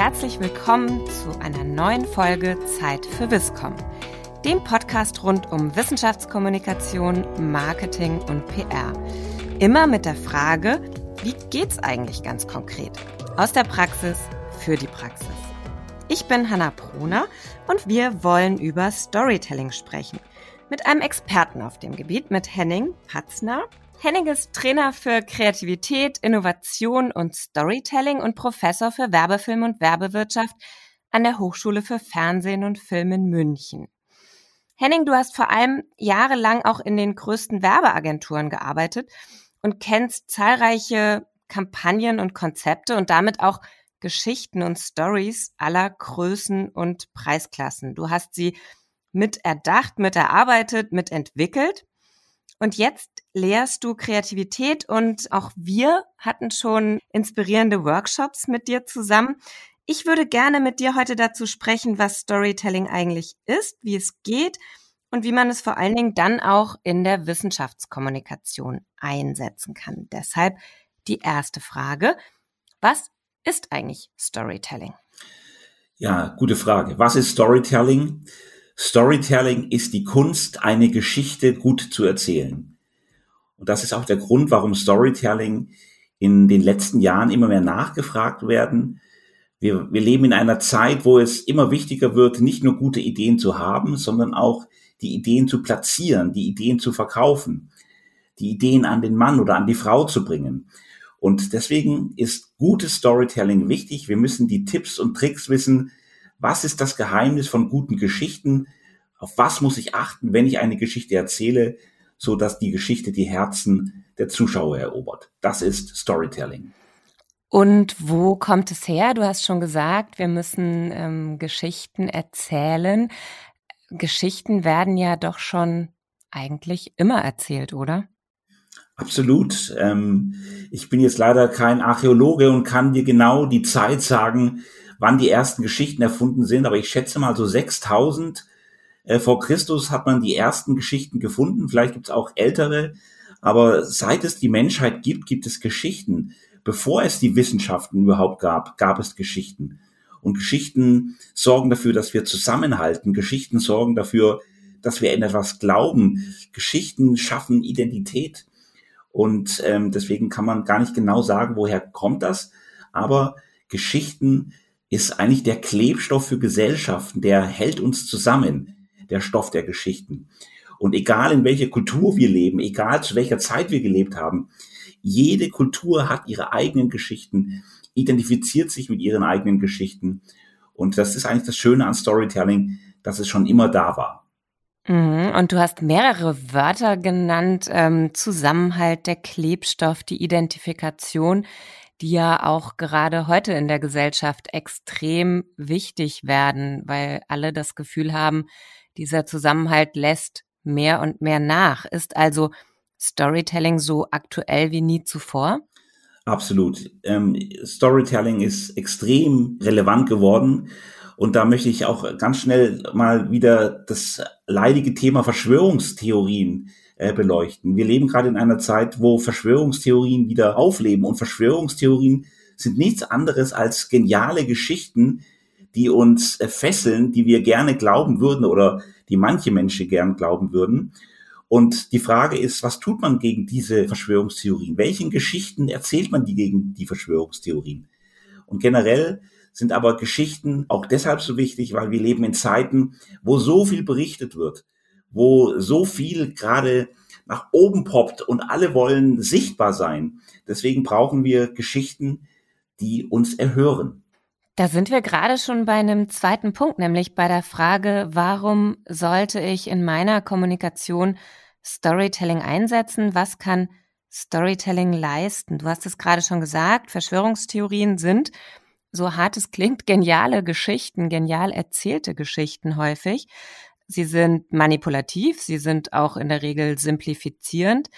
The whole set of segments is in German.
herzlich willkommen zu einer neuen Folge Zeit für Wisscom, dem Podcast rund um Wissenschaftskommunikation, Marketing und PR. Immer mit der Frage, wie geht's eigentlich ganz konkret? Aus der Praxis für die Praxis. Ich bin Hanna Proner und wir wollen über Storytelling sprechen. Mit einem Experten auf dem Gebiet, mit Henning Patzner. Henning ist Trainer für Kreativität, Innovation und Storytelling und Professor für Werbefilm und Werbewirtschaft an der Hochschule für Fernsehen und Film in München. Henning, du hast vor allem jahrelang auch in den größten Werbeagenturen gearbeitet und kennst zahlreiche Kampagnen und Konzepte und damit auch Geschichten und Stories aller Größen und Preisklassen. Du hast sie mit erdacht, mit erarbeitet, mit entwickelt. Und jetzt lehrst du Kreativität und auch wir hatten schon inspirierende Workshops mit dir zusammen. Ich würde gerne mit dir heute dazu sprechen, was Storytelling eigentlich ist, wie es geht und wie man es vor allen Dingen dann auch in der Wissenschaftskommunikation einsetzen kann. Deshalb die erste Frage. Was ist eigentlich Storytelling? Ja, gute Frage. Was ist Storytelling? Storytelling ist die Kunst, eine Geschichte gut zu erzählen. Und das ist auch der Grund, warum Storytelling in den letzten Jahren immer mehr nachgefragt werden. Wir, wir leben in einer Zeit, wo es immer wichtiger wird, nicht nur gute Ideen zu haben, sondern auch die Ideen zu platzieren, die Ideen zu verkaufen, die Ideen an den Mann oder an die Frau zu bringen. Und deswegen ist gutes Storytelling wichtig. Wir müssen die Tipps und Tricks wissen. Was ist das Geheimnis von guten Geschichten? Auf was muss ich achten, wenn ich eine Geschichte erzähle, so dass die Geschichte die Herzen der Zuschauer erobert? Das ist Storytelling. Und wo kommt es her? Du hast schon gesagt, wir müssen ähm, Geschichten erzählen. Geschichten werden ja doch schon eigentlich immer erzählt, oder? Absolut. Ähm, ich bin jetzt leider kein Archäologe und kann dir genau die Zeit sagen, wann die ersten Geschichten erfunden sind, aber ich schätze mal so 6000 äh, vor Christus hat man die ersten Geschichten gefunden. Vielleicht gibt es auch ältere, aber seit es die Menschheit gibt, gibt es Geschichten. Bevor es die Wissenschaften überhaupt gab, gab es Geschichten. Und Geschichten sorgen dafür, dass wir zusammenhalten. Geschichten sorgen dafür, dass wir in etwas glauben. Geschichten schaffen Identität. Und ähm, deswegen kann man gar nicht genau sagen, woher kommt das. Aber Geschichten ist eigentlich der Klebstoff für Gesellschaften, der hält uns zusammen, der Stoff der Geschichten. Und egal in welcher Kultur wir leben, egal zu welcher Zeit wir gelebt haben, jede Kultur hat ihre eigenen Geschichten, identifiziert sich mit ihren eigenen Geschichten. Und das ist eigentlich das Schöne an Storytelling, dass es schon immer da war. Mhm, und du hast mehrere Wörter genannt, ähm, Zusammenhalt, der Klebstoff, die Identifikation, die ja auch gerade heute in der Gesellschaft extrem wichtig werden, weil alle das Gefühl haben, dieser Zusammenhalt lässt mehr und mehr nach. Ist also Storytelling so aktuell wie nie zuvor? Absolut. Ähm, Storytelling ist extrem relevant geworden. Und da möchte ich auch ganz schnell mal wieder das leidige Thema Verschwörungstheorien äh, beleuchten. Wir leben gerade in einer Zeit, wo Verschwörungstheorien wieder aufleben und Verschwörungstheorien sind nichts anderes als geniale Geschichten, die uns äh, fesseln, die wir gerne glauben würden oder die manche Menschen gern glauben würden. Und die Frage ist, was tut man gegen diese Verschwörungstheorien? Welchen Geschichten erzählt man die gegen die Verschwörungstheorien? Und generell sind aber Geschichten auch deshalb so wichtig, weil wir leben in Zeiten, wo so viel berichtet wird, wo so viel gerade nach oben poppt und alle wollen sichtbar sein. Deswegen brauchen wir Geschichten, die uns erhören. Da sind wir gerade schon bei einem zweiten Punkt, nämlich bei der Frage, warum sollte ich in meiner Kommunikation Storytelling einsetzen? Was kann Storytelling leisten? Du hast es gerade schon gesagt, Verschwörungstheorien sind so hart es klingt, geniale Geschichten, genial erzählte Geschichten häufig. Sie sind manipulativ, sie sind auch in der Regel simplifizierend.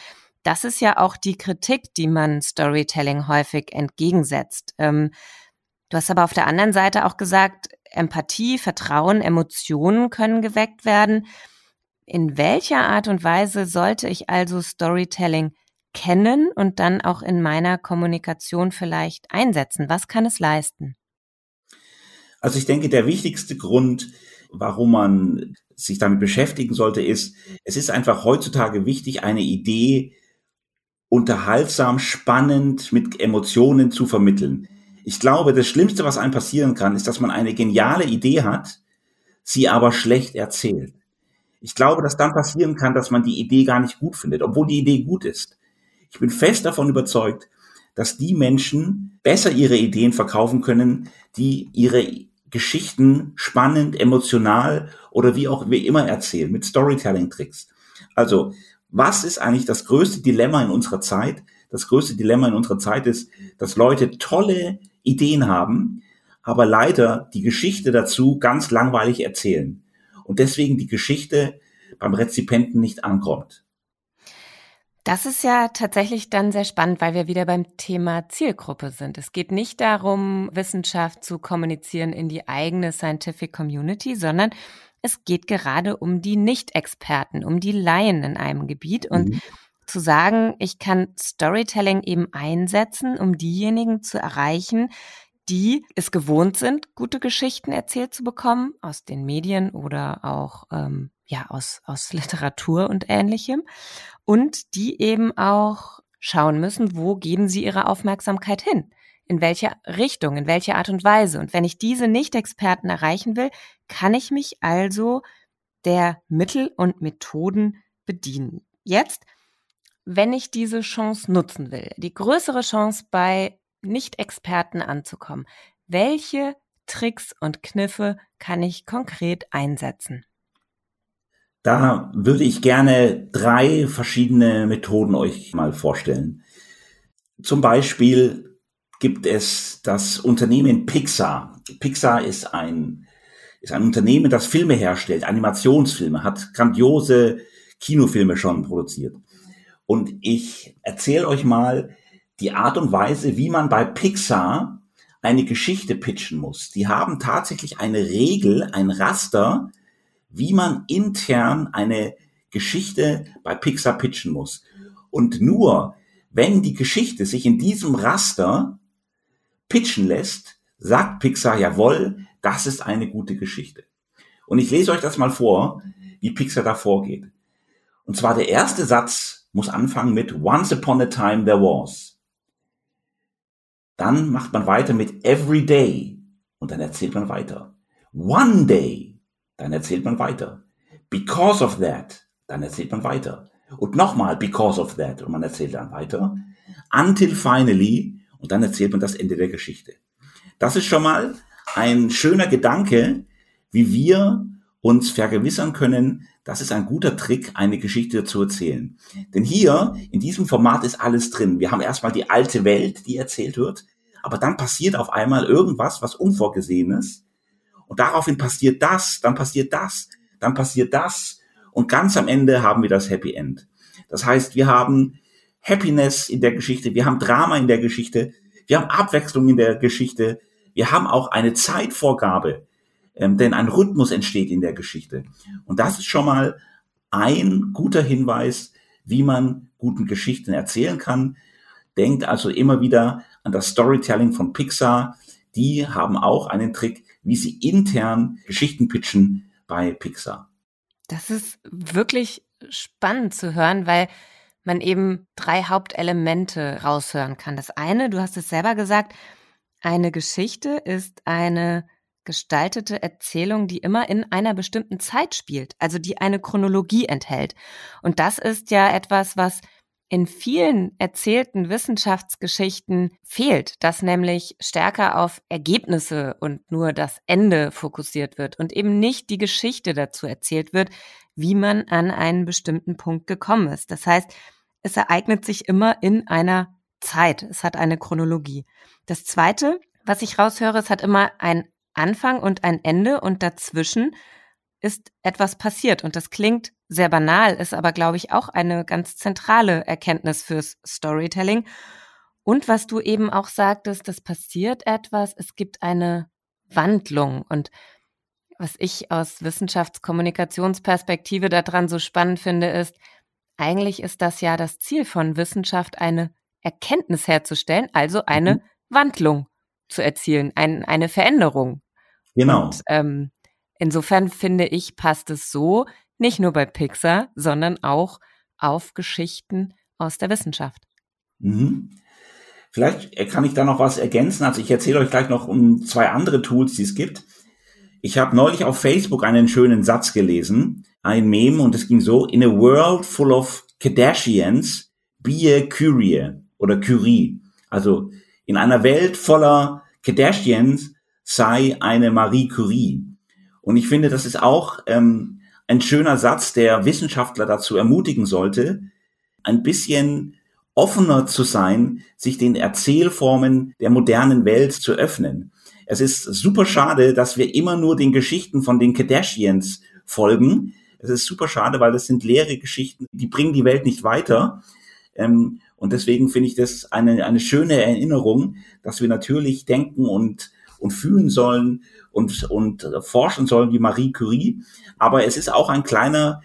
Das ist ja auch die Kritik, die man Storytelling häufig entgegensetzt. Ähm, du hast aber auf der anderen Seite auch gesagt, Empathie, Vertrauen, Emotionen können geweckt werden. In welcher Art und Weise sollte ich also Storytelling kennen und dann auch in meiner Kommunikation vielleicht einsetzen? Was kann es leisten? Also ich denke, der wichtigste Grund, warum man sich damit beschäftigen sollte, ist, es ist einfach heutzutage wichtig, eine Idee unterhaltsam, spannend, mit Emotionen zu vermitteln. Ich glaube, das Schlimmste, was einem passieren kann, ist, dass man eine geniale Idee hat, sie aber schlecht erzählt. Ich glaube, dass dann passieren kann, dass man die Idee gar nicht gut findet, obwohl die Idee gut ist. Ich bin fest davon überzeugt, dass die Menschen besser ihre Ideen verkaufen können, die ihre Geschichten spannend, emotional oder wie auch wie immer erzählen, mit Storytelling-Tricks. Also, was ist eigentlich das größte Dilemma in unserer Zeit? Das größte Dilemma in unserer Zeit ist, dass Leute tolle Ideen haben, aber leider die Geschichte dazu ganz langweilig erzählen. Und deswegen die Geschichte beim Rezipienten nicht ankommt. Das ist ja tatsächlich dann sehr spannend, weil wir wieder beim Thema Zielgruppe sind. Es geht nicht darum, Wissenschaft zu kommunizieren in die eigene Scientific Community, sondern es geht gerade um die Nicht-Experten, um die Laien in einem Gebiet und mhm. Zu sagen, ich kann Storytelling eben einsetzen, um diejenigen zu erreichen, die es gewohnt sind, gute Geschichten erzählt zu bekommen aus den Medien oder auch ähm, ja aus aus Literatur und Ähnlichem und die eben auch schauen müssen, wo geben sie ihre Aufmerksamkeit hin? In welche Richtung, in welche Art und Weise? Und wenn ich diese Nicht-Experten erreichen will, kann ich mich also der Mittel und Methoden bedienen. Jetzt, wenn ich diese Chance nutzen will, die größere Chance bei Nicht-Experten anzukommen, welche Tricks und Kniffe kann ich konkret einsetzen? Da würde ich gerne drei verschiedene Methoden euch mal vorstellen. Zum Beispiel gibt es das Unternehmen Pixar. Pixar ist ein, ist ein Unternehmen, das Filme herstellt, Animationsfilme, hat grandiose Kinofilme schon produziert. Und ich erzähle euch mal die Art und Weise, wie man bei Pixar eine Geschichte pitchen muss. Die haben tatsächlich eine Regel, ein Raster, wie man intern eine Geschichte bei Pixar pitchen muss. Und nur wenn die Geschichte sich in diesem Raster pitchen lässt, sagt Pixar, jawohl, das ist eine gute Geschichte. Und ich lese euch das mal vor, wie Pixar da vorgeht. Und zwar der erste Satz muss anfangen mit Once upon a time there was. Dann macht man weiter mit Every day und dann erzählt man weiter. One day dann erzählt man weiter. Because of that, dann erzählt man weiter. Und nochmal, because of that, und man erzählt dann weiter. Until finally, und dann erzählt man das Ende der Geschichte. Das ist schon mal ein schöner Gedanke, wie wir uns vergewissern können, das ist ein guter Trick, eine Geschichte zu erzählen. Denn hier, in diesem Format ist alles drin. Wir haben erstmal die alte Welt, die erzählt wird, aber dann passiert auf einmal irgendwas, was Unvorgesehenes, und daraufhin passiert das, dann passiert das, dann passiert das. Und ganz am Ende haben wir das Happy End. Das heißt, wir haben Happiness in der Geschichte, wir haben Drama in der Geschichte, wir haben Abwechslung in der Geschichte, wir haben auch eine Zeitvorgabe, ähm, denn ein Rhythmus entsteht in der Geschichte. Und das ist schon mal ein guter Hinweis, wie man guten Geschichten erzählen kann. Denkt also immer wieder an das Storytelling von Pixar. Die haben auch einen Trick, wie sie intern Geschichten pitchen bei Pixar. Das ist wirklich spannend zu hören, weil man eben drei Hauptelemente raushören kann. Das eine, du hast es selber gesagt, eine Geschichte ist eine gestaltete Erzählung, die immer in einer bestimmten Zeit spielt, also die eine Chronologie enthält. Und das ist ja etwas, was in vielen erzählten Wissenschaftsgeschichten fehlt, dass nämlich stärker auf Ergebnisse und nur das Ende fokussiert wird und eben nicht die Geschichte dazu erzählt wird, wie man an einen bestimmten Punkt gekommen ist. Das heißt, es ereignet sich immer in einer Zeit. Es hat eine Chronologie. Das zweite, was ich raushöre, es hat immer ein Anfang und ein Ende und dazwischen ist etwas passiert. Und das klingt sehr banal, ist aber, glaube ich, auch eine ganz zentrale Erkenntnis fürs Storytelling. Und was du eben auch sagtest, das passiert etwas, es gibt eine Wandlung. Und was ich aus Wissenschaftskommunikationsperspektive daran so spannend finde, ist, eigentlich ist das ja das Ziel von Wissenschaft, eine Erkenntnis herzustellen, also eine mhm. Wandlung zu erzielen, ein, eine Veränderung. Genau. Und, ähm, insofern finde ich, passt es so nicht nur bei Pixar, sondern auch auf Geschichten aus der Wissenschaft. Mhm. Vielleicht kann ich da noch was ergänzen. Also ich erzähle euch gleich noch um zwei andere Tools, die es gibt. Ich habe neulich auf Facebook einen schönen Satz gelesen, ein Meme, und es ging so, in a world full of Kardashians, be a Curie oder Curie. Also in einer Welt voller Kardashians sei eine Marie Curie. Und ich finde, das ist auch ähm, ein schöner Satz, der Wissenschaftler dazu ermutigen sollte, ein bisschen offener zu sein, sich den Erzählformen der modernen Welt zu öffnen. Es ist super schade, dass wir immer nur den Geschichten von den Kardashians folgen. Es ist super schade, weil das sind leere Geschichten, die bringen die Welt nicht weiter. Ähm, und deswegen finde ich das eine, eine schöne Erinnerung, dass wir natürlich denken und, und fühlen sollen und, und forschen sollen wie Marie Curie. Aber es ist auch ein kleiner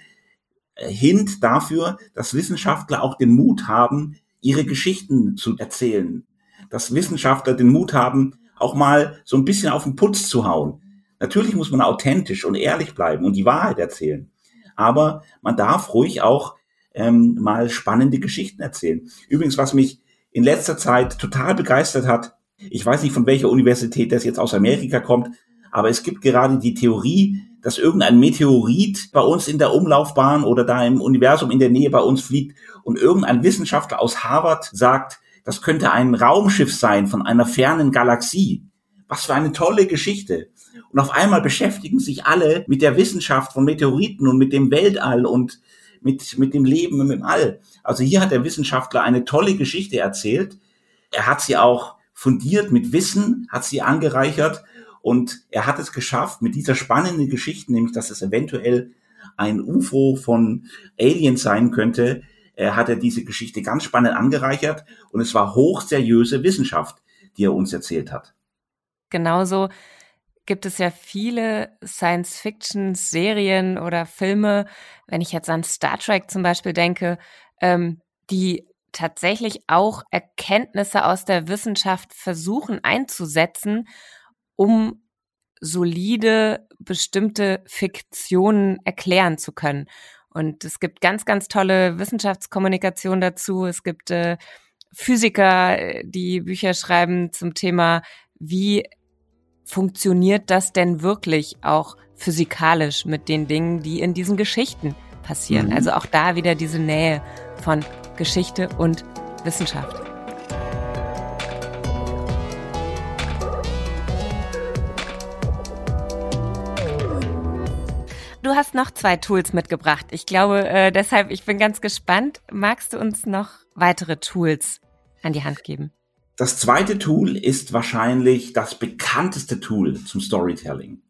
Hint dafür, dass Wissenschaftler auch den Mut haben, ihre Geschichten zu erzählen. Dass Wissenschaftler den Mut haben, auch mal so ein bisschen auf den Putz zu hauen. Natürlich muss man authentisch und ehrlich bleiben und die Wahrheit erzählen. Aber man darf ruhig auch ähm, mal spannende Geschichten erzählen. Übrigens, was mich in letzter Zeit total begeistert hat, ich weiß nicht, von welcher Universität das jetzt aus Amerika kommt, aber es gibt gerade die Theorie, dass irgendein Meteorit bei uns in der Umlaufbahn oder da im Universum in der Nähe bei uns fliegt und irgendein Wissenschaftler aus Harvard sagt, das könnte ein Raumschiff sein von einer fernen Galaxie. Was für eine tolle Geschichte. Und auf einmal beschäftigen sich alle mit der Wissenschaft von Meteoriten und mit dem Weltall und mit, mit dem Leben dem All. Also hier hat der Wissenschaftler eine tolle Geschichte erzählt. Er hat sie auch fundiert mit Wissen, hat sie angereichert und er hat es geschafft, mit dieser spannenden Geschichte, nämlich dass es eventuell ein UFO von Aliens sein könnte, äh, hat er diese Geschichte ganz spannend angereichert und es war hochseriöse Wissenschaft, die er uns erzählt hat. Genauso gibt es ja viele Science-Fiction-Serien oder Filme, wenn ich jetzt an Star Trek zum Beispiel denke, ähm, die tatsächlich auch Erkenntnisse aus der Wissenschaft versuchen einzusetzen um solide bestimmte Fiktionen erklären zu können. Und es gibt ganz, ganz tolle Wissenschaftskommunikation dazu. Es gibt äh, Physiker, äh, die Bücher schreiben zum Thema, wie funktioniert das denn wirklich auch physikalisch mit den Dingen, die in diesen Geschichten passieren. Mhm. Also auch da wieder diese Nähe von Geschichte und Wissenschaft. Du hast noch zwei Tools mitgebracht. Ich glaube, äh, deshalb, ich bin ganz gespannt. Magst du uns noch weitere Tools an die Hand geben? Das zweite Tool ist wahrscheinlich das bekannteste Tool zum Storytelling.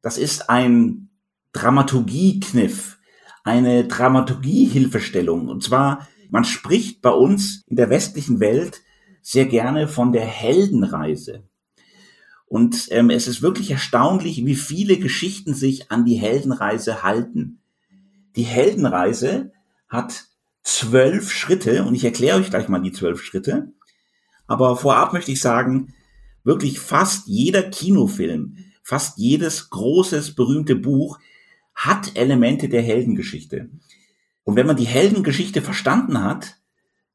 Das ist ein Dramaturgie-Kniff, eine Dramaturgie-Hilfestellung. Und zwar, man spricht bei uns in der westlichen Welt sehr gerne von der Heldenreise. Und ähm, es ist wirklich erstaunlich, wie viele Geschichten sich an die Heldenreise halten. Die Heldenreise hat zwölf Schritte und ich erkläre euch gleich mal die zwölf Schritte. Aber vorab möchte ich sagen, wirklich fast jeder Kinofilm, fast jedes großes, berühmte Buch hat Elemente der Heldengeschichte. Und wenn man die Heldengeschichte verstanden hat,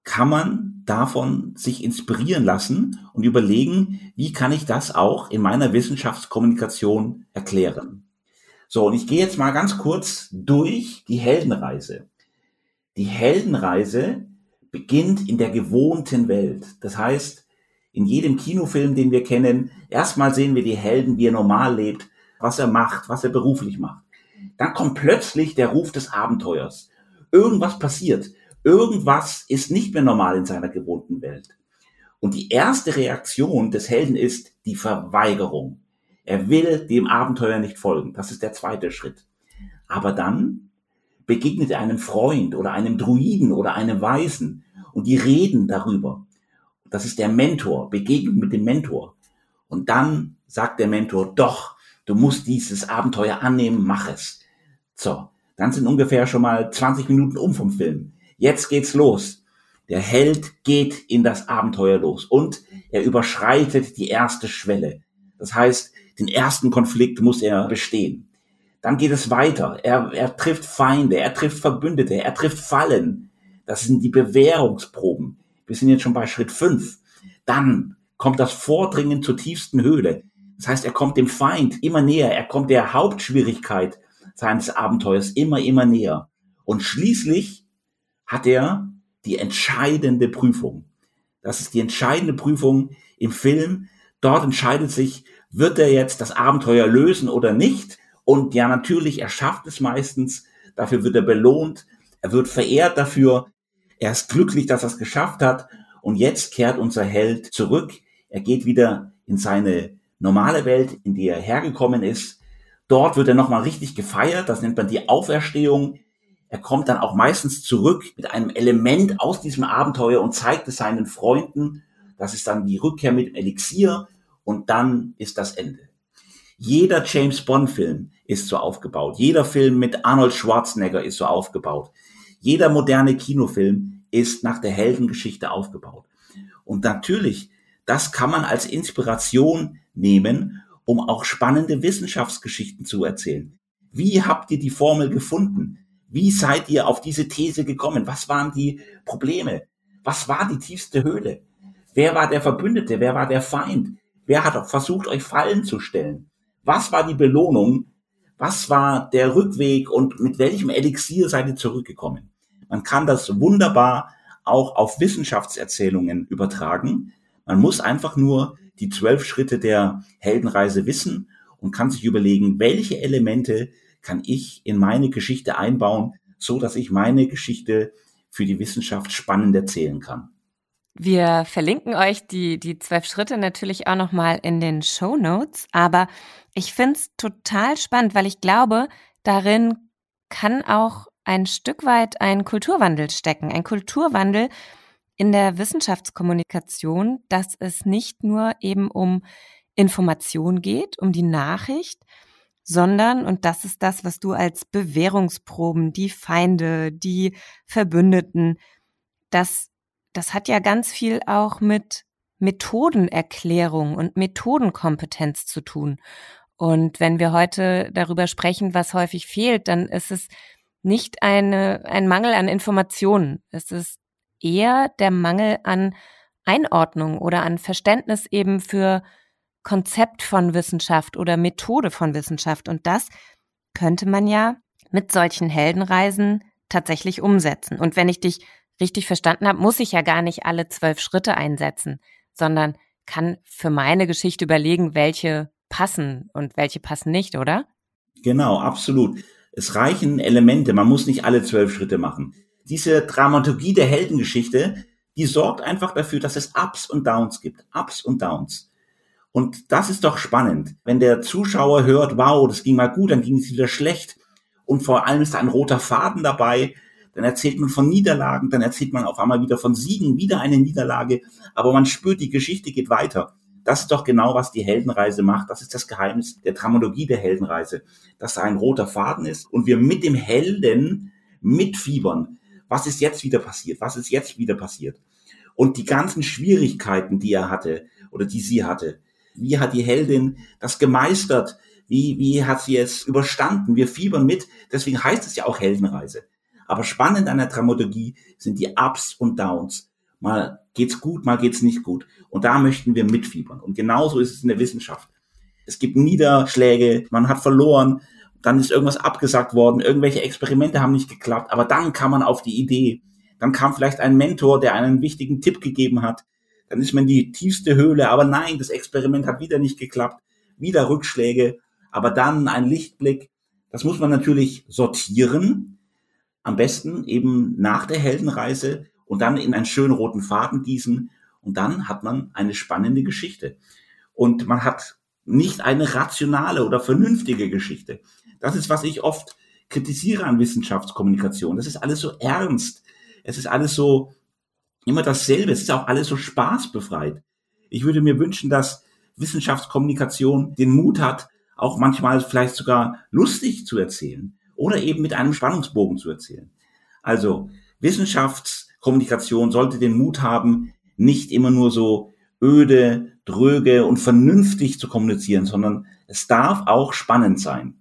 kann man davon sich inspirieren lassen und überlegen, wie kann ich das auch in meiner Wissenschaftskommunikation erklären. So, und ich gehe jetzt mal ganz kurz durch die Heldenreise. Die Heldenreise beginnt in der gewohnten Welt. Das heißt, in jedem Kinofilm, den wir kennen, erstmal sehen wir die Helden, wie er normal lebt, was er macht, was er beruflich macht. Dann kommt plötzlich der Ruf des Abenteuers. Irgendwas passiert. Irgendwas ist nicht mehr normal in seiner gewohnten Welt. Und die erste Reaktion des Helden ist die Verweigerung. Er will dem Abenteuer nicht folgen. Das ist der zweite Schritt. Aber dann begegnet er einem Freund oder einem Druiden oder einem Weisen und die reden darüber. Das ist der Mentor, Begegnung mit dem Mentor. Und dann sagt der Mentor, doch, du musst dieses Abenteuer annehmen, mach es. So, dann sind ungefähr schon mal 20 Minuten um vom Film. Jetzt geht's los. Der Held geht in das Abenteuer los und er überschreitet die erste Schwelle. Das heißt, Den ersten Konflikt muss er bestehen. Dann geht es weiter. Er, er trifft Feinde, er trifft Verbündete, er trifft Fallen. Das sind die Bewährungsproben. Wir sind jetzt schon bei Schritt fünf. Dann kommt das Vordringen zur tiefsten Höhle. Das heißt, er kommt dem Feind immer näher, er kommt der Hauptschwierigkeit seines Abenteuers immer, immer näher. Und schließlich hat er die entscheidende Prüfung. Das ist die entscheidende Prüfung im Film. Dort entscheidet sich, wird er jetzt das Abenteuer lösen oder nicht? Und ja, natürlich, er schafft es meistens. Dafür wird er belohnt. Er wird verehrt dafür. Er ist glücklich, dass er es geschafft hat. Und jetzt kehrt unser Held zurück. Er geht wieder in seine normale Welt, in die er hergekommen ist. Dort wird er nochmal richtig gefeiert. Das nennt man die Auferstehung. Er kommt dann auch meistens zurück mit einem Element aus diesem Abenteuer und zeigt es seinen Freunden. Das ist dann die Rückkehr mit dem Elixier und dann ist das Ende. Jeder James Bond Film ist so aufgebaut. Jeder Film mit Arnold Schwarzenegger ist so aufgebaut. Jeder moderne Kinofilm ist nach der Heldengeschichte aufgebaut. Und natürlich, das kann man als Inspiration nehmen, um auch spannende Wissenschaftsgeschichten zu erzählen. Wie habt ihr die Formel gefunden? Wie seid ihr auf diese These gekommen? Was waren die Probleme? Was war die tiefste Höhle? Wer war der Verbündete? Wer war der Feind? Wer hat versucht, euch Fallen zu stellen? Was war die Belohnung? Was war der Rückweg und mit welchem Elixier seid ihr zurückgekommen? Man kann das wunderbar auch auf Wissenschaftserzählungen übertragen. Man muss einfach nur die zwölf Schritte der Heldenreise wissen und kann sich überlegen, welche Elemente kann ich in meine Geschichte einbauen, so dass ich meine Geschichte für die Wissenschaft spannend erzählen kann. Wir verlinken euch die, die zwölf Schritte natürlich auch nochmal in den Show Notes, aber ich finde es total spannend, weil ich glaube, darin kann auch ein Stück weit ein Kulturwandel stecken. Ein Kulturwandel in der Wissenschaftskommunikation, dass es nicht nur eben um Information geht, um die Nachricht, sondern, und das ist das, was du als Bewährungsproben, die Feinde, die Verbündeten, das, das hat ja ganz viel auch mit Methodenerklärung und Methodenkompetenz zu tun. Und wenn wir heute darüber sprechen, was häufig fehlt, dann ist es nicht eine, ein Mangel an Informationen. Es ist eher der Mangel an Einordnung oder an Verständnis eben für Konzept von Wissenschaft oder Methode von Wissenschaft. Und das könnte man ja mit solchen Heldenreisen tatsächlich umsetzen. Und wenn ich dich richtig verstanden habe, muss ich ja gar nicht alle zwölf Schritte einsetzen, sondern kann für meine Geschichte überlegen, welche passen und welche passen nicht, oder? Genau, absolut. Es reichen Elemente, man muss nicht alle zwölf Schritte machen. Diese Dramaturgie der Heldengeschichte, die sorgt einfach dafür, dass es Ups und Downs gibt. Ups und Downs. Und das ist doch spannend, wenn der Zuschauer hört, wow, das ging mal gut, dann ging es wieder schlecht. Und vor allem ist da ein roter Faden dabei. Dann erzählt man von Niederlagen, dann erzählt man auf einmal wieder von Siegen, wieder eine Niederlage. Aber man spürt, die Geschichte geht weiter. Das ist doch genau, was die Heldenreise macht. Das ist das Geheimnis der Dramaturgie der Heldenreise. Dass da ein roter Faden ist und wir mit dem Helden mitfiebern. Was ist jetzt wieder passiert? Was ist jetzt wieder passiert? Und die ganzen Schwierigkeiten, die er hatte oder die sie hatte, wie hat die Heldin das gemeistert? Wie, wie hat sie es überstanden? Wir fiebern mit. Deswegen heißt es ja auch Heldenreise. Aber spannend an der Dramaturgie sind die Ups und Downs. Mal geht's gut, mal geht's nicht gut. Und da möchten wir mitfiebern. Und genauso ist es in der Wissenschaft. Es gibt Niederschläge, man hat verloren, dann ist irgendwas abgesagt worden, irgendwelche Experimente haben nicht geklappt, aber dann kam man auf die Idee. Dann kam vielleicht ein Mentor, der einen wichtigen Tipp gegeben hat dann ist man in die tiefste Höhle, aber nein, das Experiment hat wieder nicht geklappt, wieder Rückschläge, aber dann ein Lichtblick. Das muss man natürlich sortieren, am besten eben nach der Heldenreise und dann in einen schönen roten Faden gießen und dann hat man eine spannende Geschichte. Und man hat nicht eine rationale oder vernünftige Geschichte. Das ist, was ich oft kritisiere an Wissenschaftskommunikation. Das ist alles so ernst. Es ist alles so immer dasselbe. Es ist auch alles so spaßbefreit. Ich würde mir wünschen, dass Wissenschaftskommunikation den Mut hat, auch manchmal vielleicht sogar lustig zu erzählen oder eben mit einem Spannungsbogen zu erzählen. Also Wissenschaftskommunikation sollte den Mut haben, nicht immer nur so öde, dröge und vernünftig zu kommunizieren, sondern Es darf auch spannend sein.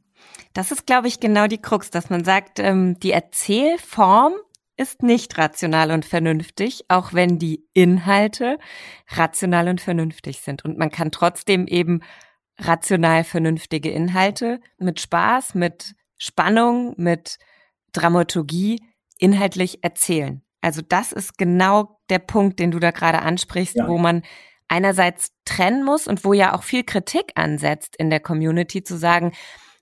Das ist, glaube ich, genau die Krux, dass man sagt, ähm, die Erzählform ist nicht rational und vernünftig, auch wenn die Inhalte rational und vernünftig sind. Und man kann trotzdem eben rational vernünftige Inhalte mit Spaß, mit Spannung, mit Dramaturgie inhaltlich erzählen. Also das ist genau der Punkt, den du da gerade ansprichst, ja. wo man einerseits trennen muss und wo ja auch viel Kritik ansetzt in der Community zu sagen,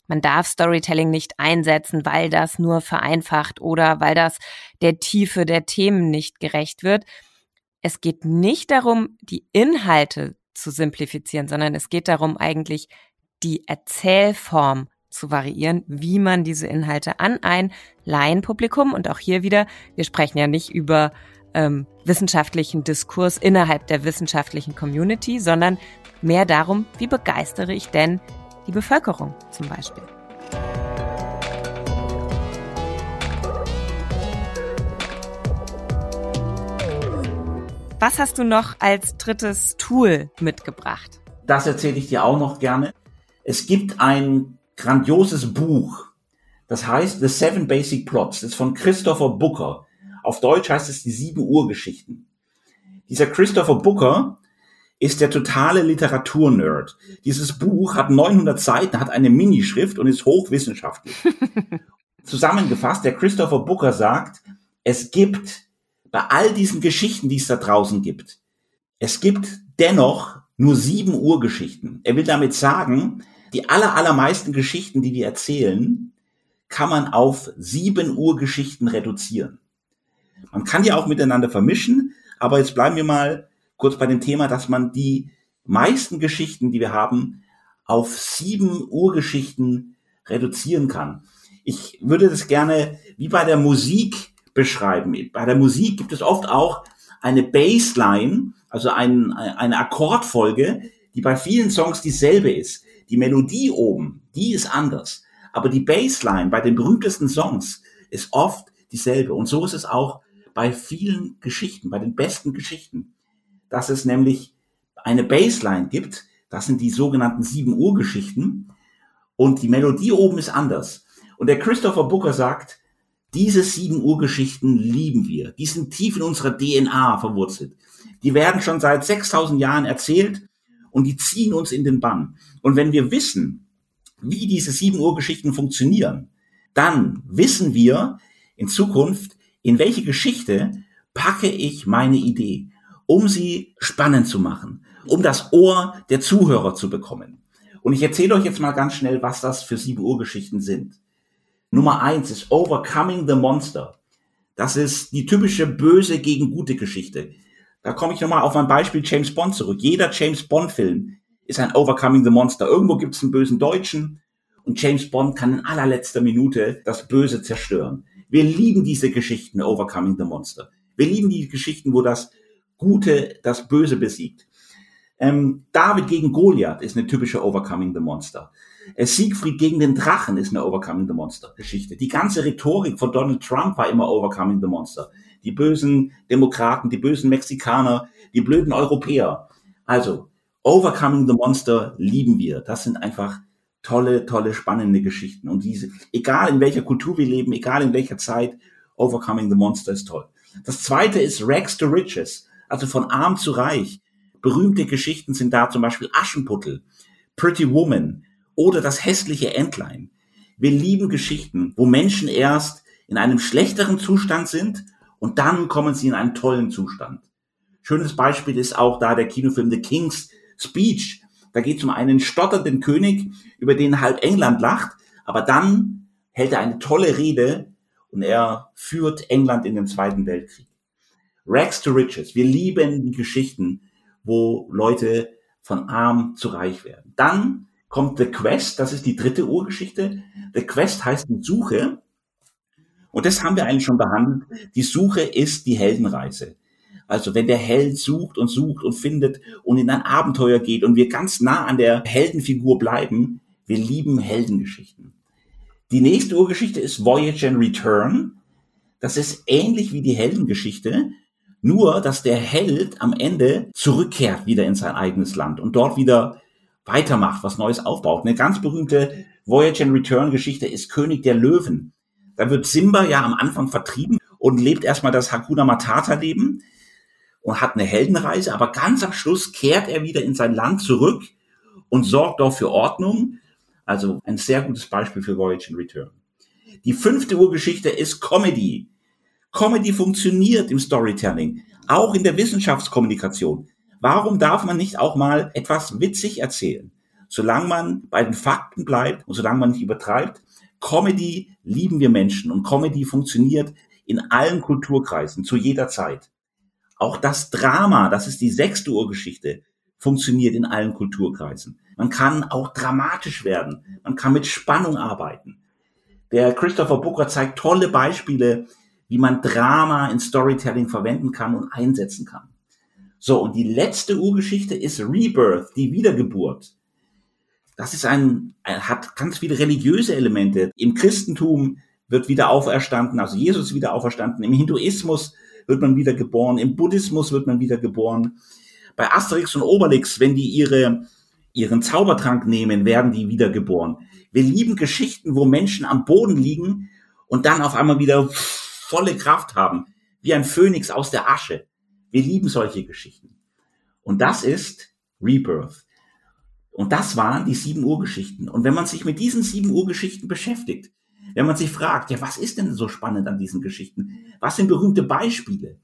man darf Storytelling nicht einsetzen, weil das nur vereinfacht oder weil das der Tiefe der Themen nicht gerecht wird. Es geht nicht darum, die Inhalte zu simplifizieren, sondern es geht darum, eigentlich die Erzählform zu variieren, wie man diese Inhalte an ein Laienpublikum und auch hier wieder, wir sprechen ja nicht über ähm, wissenschaftlichen Diskurs innerhalb der wissenschaftlichen Community, sondern mehr darum, wie begeistere ich denn die Bevölkerung zum Beispiel. Was hast du noch als drittes Tool mitgebracht? Das erzähle ich dir auch noch gerne. Es gibt ein grandioses Buch, das heißt The Seven Basic Plots. Das ist von Christopher Booker. Auf Deutsch heißt es die sieben Urgeschichten. Dieser Christopher Booker ist der totale Literaturnerd. Dieses Buch hat 900 Seiten, hat eine Minischrift und ist hochwissenschaftlich. Zusammengefasst, der Christopher Booker sagt, es gibt bei all diesen Geschichten, die es da draußen gibt, es gibt dennoch nur sieben Urgeschichten. Er will damit sagen, die aller, allermeisten Geschichten, die wir erzählen, kann man auf sieben Urgeschichten reduzieren. Man kann die auch miteinander vermischen, aber jetzt bleiben wir mal kurz bei dem Thema, dass man die meisten Geschichten, die wir haben, auf sieben Urgeschichten reduzieren kann. Ich würde das gerne wie bei der Musik beschreiben. Bei der Musik gibt es oft auch eine Bassline, also ein, eine Akkordfolge, die bei vielen Songs dieselbe ist. Die Melodie oben, die ist anders. Aber die Bassline bei den berühmtesten Songs ist oft dieselbe. Und so ist es auch bei vielen Geschichten, bei den besten Geschichten dass es nämlich eine Baseline gibt. Das sind die sogenannten sieben Urgeschichten. Und die Melodie oben ist anders. Und der Christopher Booker sagt, diese sieben Urgeschichten lieben wir. Die sind tief in unserer DNA verwurzelt. Die werden schon seit 6000 Jahren erzählt und die ziehen uns in den Bann. Und wenn wir wissen, wie diese sieben Urgeschichten funktionieren, dann wissen wir in Zukunft, in welche Geschichte packe ich meine Idee um sie spannend zu machen, um das Ohr der Zuhörer zu bekommen. Und ich erzähle euch jetzt mal ganz schnell, was das für sieben Urgeschichten sind. Nummer eins ist Overcoming the Monster. Das ist die typische böse gegen gute Geschichte. Da komme ich nochmal auf mein Beispiel James Bond zurück. Jeder James Bond Film ist ein Overcoming the Monster. Irgendwo gibt es einen bösen Deutschen und James Bond kann in allerletzter Minute das Böse zerstören. Wir lieben diese Geschichten, Overcoming the Monster. Wir lieben die Geschichten, wo das Gute das Böse besiegt. Ähm, David gegen Goliath ist eine typische Overcoming the Monster. Äh, Siegfried gegen den Drachen ist eine Overcoming the Monster Geschichte. Die ganze Rhetorik von Donald Trump war immer Overcoming the Monster. Die bösen Demokraten, die bösen Mexikaner, die blöden Europäer. Also, Overcoming the Monster lieben wir. Das sind einfach tolle, tolle, spannende Geschichten. Und diese, egal in welcher Kultur wir leben, egal in welcher Zeit, Overcoming the Monster ist toll. Das zweite ist Rags to Riches also von arm zu reich. Berühmte Geschichten sind da zum Beispiel Aschenputtel, Pretty Woman oder das hässliche Entlein. Wir lieben Geschichten, wo Menschen erst in einem schlechteren Zustand sind und dann kommen sie in einen tollen Zustand. Schönes Beispiel ist auch da der Kinofilm The King's Speech. Da geht es um einen stotternden König, über den halb England lacht, aber dann hält er eine tolle Rede und er führt England in den Zweiten Weltkrieg. Rags to Riches. Wir lieben die Geschichten, wo Leute von arm zu reich werden. Dann kommt The Quest, das ist die dritte Urgeschichte. The Quest heißt die Suche. Und das haben wir eigentlich schon behandelt. Die Suche ist die Heldenreise. Also wenn der Held sucht und sucht und findet und in ein Abenteuer geht und wir ganz nah an der Heldenfigur bleiben, wir lieben Heldengeschichten. Die nächste Urgeschichte ist Voyage and Return. Das ist ähnlich wie die Heldengeschichte, nur, dass der Held am Ende zurückkehrt wieder in sein eigenes Land und dort wieder weitermacht, was Neues aufbaut. Eine ganz berühmte Voyage and Return Geschichte ist König der Löwen. Da wird Simba ja am Anfang vertrieben und lebt erstmal das Hakuna Matata Leben und hat eine Heldenreise, aber ganz am Schluss kehrt er wieder in sein Land zurück und sorgt dort für Ordnung. Also ein sehr gutes Beispiel für Voyage and Return. Die fünfte Urgeschichte ist Comedy. Comedy funktioniert im Storytelling, auch in der Wissenschaftskommunikation. Warum darf man nicht auch mal etwas witzig erzählen? Solange man bei den Fakten bleibt und solange man nicht übertreibt. Comedy lieben wir Menschen und Comedy funktioniert in allen Kulturkreisen zu jeder Zeit. Auch das Drama, das ist die sechste Urgeschichte, funktioniert in allen Kulturkreisen. Man kann auch dramatisch werden. Man kann mit Spannung arbeiten. Der Christopher Booker zeigt tolle Beispiele, wie man Drama in Storytelling verwenden kann und einsetzen kann. So, und die letzte Urgeschichte ist Rebirth, die Wiedergeburt. Das ist ein, hat ganz viele religiöse Elemente. Im Christentum wird wieder auferstanden, also Jesus wieder auferstanden. Im Hinduismus wird man wieder geboren. Im Buddhismus wird man wieder geboren. Bei Asterix und Obelix, wenn die ihre, ihren Zaubertrank nehmen, werden die wiedergeboren. Wir lieben Geschichten, wo Menschen am Boden liegen und dann auf einmal wieder volle Kraft haben, wie ein Phönix aus der Asche. Wir lieben solche Geschichten. Und das ist Rebirth. Und das waren die sieben Urgeschichten. Und wenn man sich mit diesen sieben Urgeschichten beschäftigt, wenn man sich fragt, ja, was ist denn so spannend an diesen Geschichten? Was sind berühmte Beispiele?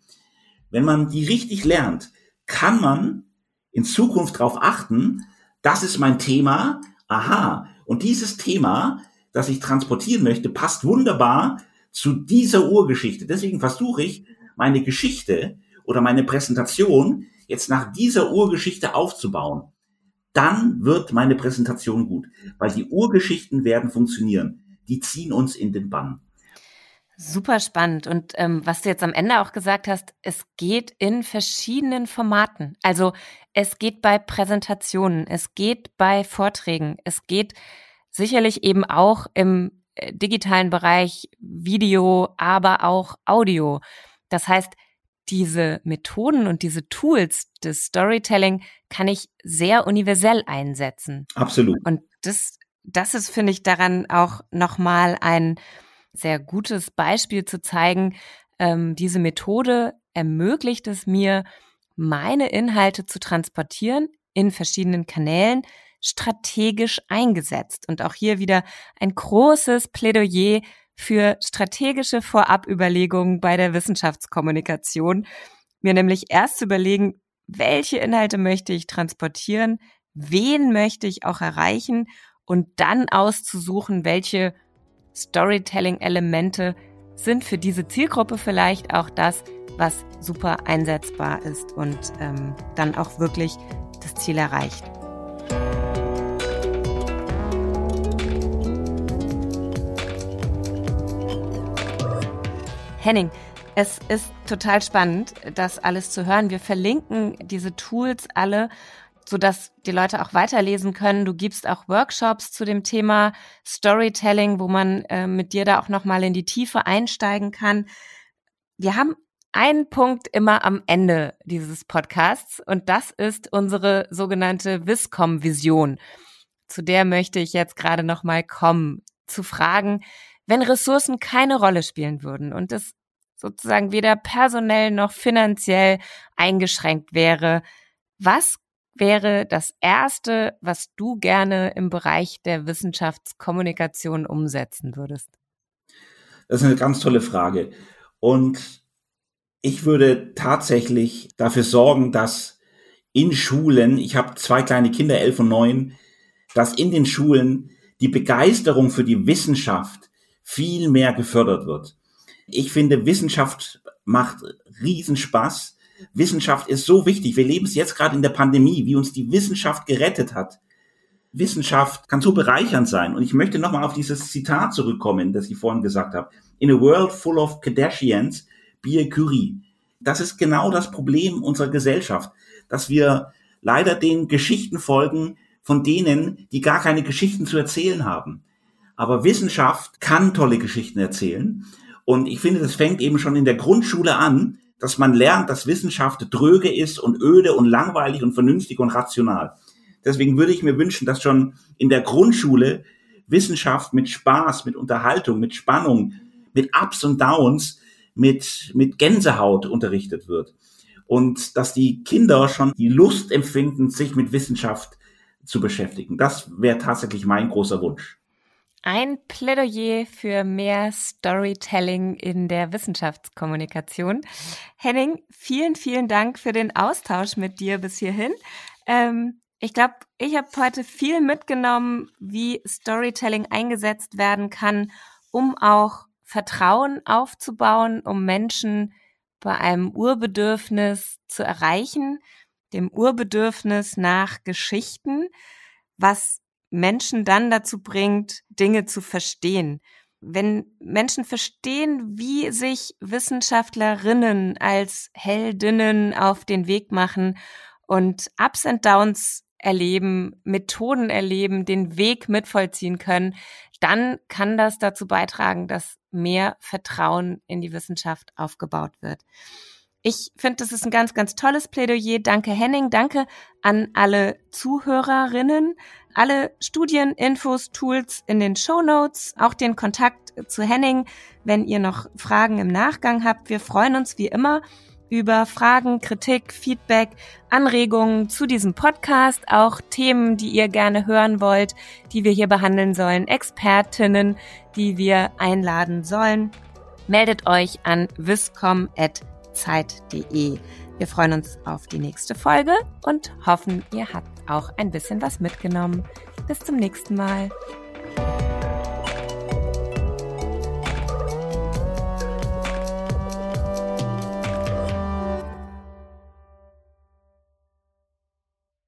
Wenn man die richtig lernt, kann man in Zukunft darauf achten, das ist mein Thema, aha, und dieses Thema, das ich transportieren möchte, passt wunderbar zu dieser Urgeschichte. Deswegen versuche ich, meine Geschichte oder meine Präsentation jetzt nach dieser Urgeschichte aufzubauen. Dann wird meine Präsentation gut, weil die Urgeschichten werden funktionieren. Die ziehen uns in den Bann. Super spannend. Und ähm, was du jetzt am Ende auch gesagt hast, es geht in verschiedenen Formaten. Also es geht bei Präsentationen, es geht bei Vorträgen, es geht sicherlich eben auch im digitalen Bereich Video, aber auch Audio. Das heißt, diese Methoden und diese Tools des Storytelling kann ich sehr universell einsetzen. Absolut. Und das, das ist, finde ich, daran auch nochmal ein sehr gutes Beispiel zu zeigen. Ähm, diese Methode ermöglicht es mir, meine Inhalte zu transportieren in verschiedenen Kanälen, strategisch eingesetzt. Und auch hier wieder ein großes Plädoyer für strategische Vorabüberlegungen bei der Wissenschaftskommunikation. Mir nämlich erst zu überlegen, welche Inhalte möchte ich transportieren, wen möchte ich auch erreichen und dann auszusuchen, welche Storytelling-Elemente sind für diese Zielgruppe vielleicht auch das, was super einsetzbar ist und ähm, dann auch wirklich das Ziel erreicht. Henning, es ist total spannend, das alles zu hören. Wir verlinken diese Tools alle, sodass die Leute auch weiterlesen können. Du gibst auch Workshops zu dem Thema Storytelling, wo man äh, mit dir da auch nochmal in die Tiefe einsteigen kann. Wir haben einen Punkt immer am Ende dieses Podcasts und das ist unsere sogenannte Viscom-Vision. Zu der möchte ich jetzt gerade nochmal kommen, zu fragen, wenn Ressourcen keine Rolle spielen würden und es sozusagen weder personell noch finanziell eingeschränkt wäre, was wäre das Erste, was du gerne im Bereich der Wissenschaftskommunikation umsetzen würdest? Das ist eine ganz tolle Frage. Und ich würde tatsächlich dafür sorgen, dass in Schulen, ich habe zwei kleine Kinder, elf und neun, dass in den Schulen die Begeisterung für die Wissenschaft viel mehr gefördert wird. Ich finde, Wissenschaft macht Riesenspaß. Wissenschaft ist so wichtig. Wir leben es jetzt gerade in der Pandemie, wie uns die Wissenschaft gerettet hat. Wissenschaft kann so bereichernd sein. Und ich möchte nochmal auf dieses Zitat zurückkommen, das ich vorhin gesagt habe. In a world full of Kardashians, be a Curie. Das ist genau das Problem unserer Gesellschaft, dass wir leider den Geschichten folgen von denen, die gar keine Geschichten zu erzählen haben. Aber Wissenschaft kann tolle Geschichten erzählen. Und ich finde, das fängt eben schon in der Grundschule an, dass man lernt, dass Wissenschaft dröge ist und öde und langweilig und vernünftig und rational. Deswegen würde ich mir wünschen, dass schon in der Grundschule Wissenschaft mit Spaß, mit Unterhaltung, mit Spannung, mit Ups und Downs, mit, mit Gänsehaut unterrichtet wird. Und dass die Kinder schon die Lust empfinden, sich mit Wissenschaft zu beschäftigen. Das wäre tatsächlich mein großer Wunsch. Ein Plädoyer für mehr Storytelling in der Wissenschaftskommunikation. Henning, vielen, vielen Dank für den Austausch mit dir bis hierhin. Ähm, ich glaube, ich habe heute viel mitgenommen, wie Storytelling eingesetzt werden kann, um auch Vertrauen aufzubauen, um Menschen bei einem Urbedürfnis zu erreichen, dem Urbedürfnis nach Geschichten, was Menschen dann dazu bringt, Dinge zu verstehen. Wenn Menschen verstehen, wie sich Wissenschaftlerinnen als Heldinnen auf den Weg machen und Ups and Downs erleben, Methoden erleben, den Weg mitvollziehen können, dann kann das dazu beitragen, dass mehr Vertrauen in die Wissenschaft aufgebaut wird. Ich finde, das ist ein ganz, ganz tolles Plädoyer. Danke Henning, danke an alle Zuhörerinnen. Alle Studien, Infos, Tools in den Show Notes, auch den Kontakt zu Henning, wenn ihr noch Fragen im Nachgang habt. Wir freuen uns wie immer über Fragen, Kritik, Feedback, Anregungen zu diesem Podcast, auch Themen, die ihr gerne hören wollt, die wir hier behandeln sollen, Expertinnen, die wir einladen sollen. Meldet euch an viscom.zeit.de. Wir freuen uns auf die nächste Folge und hoffen, ihr habt auch ein bisschen was mitgenommen. Bis zum nächsten Mal.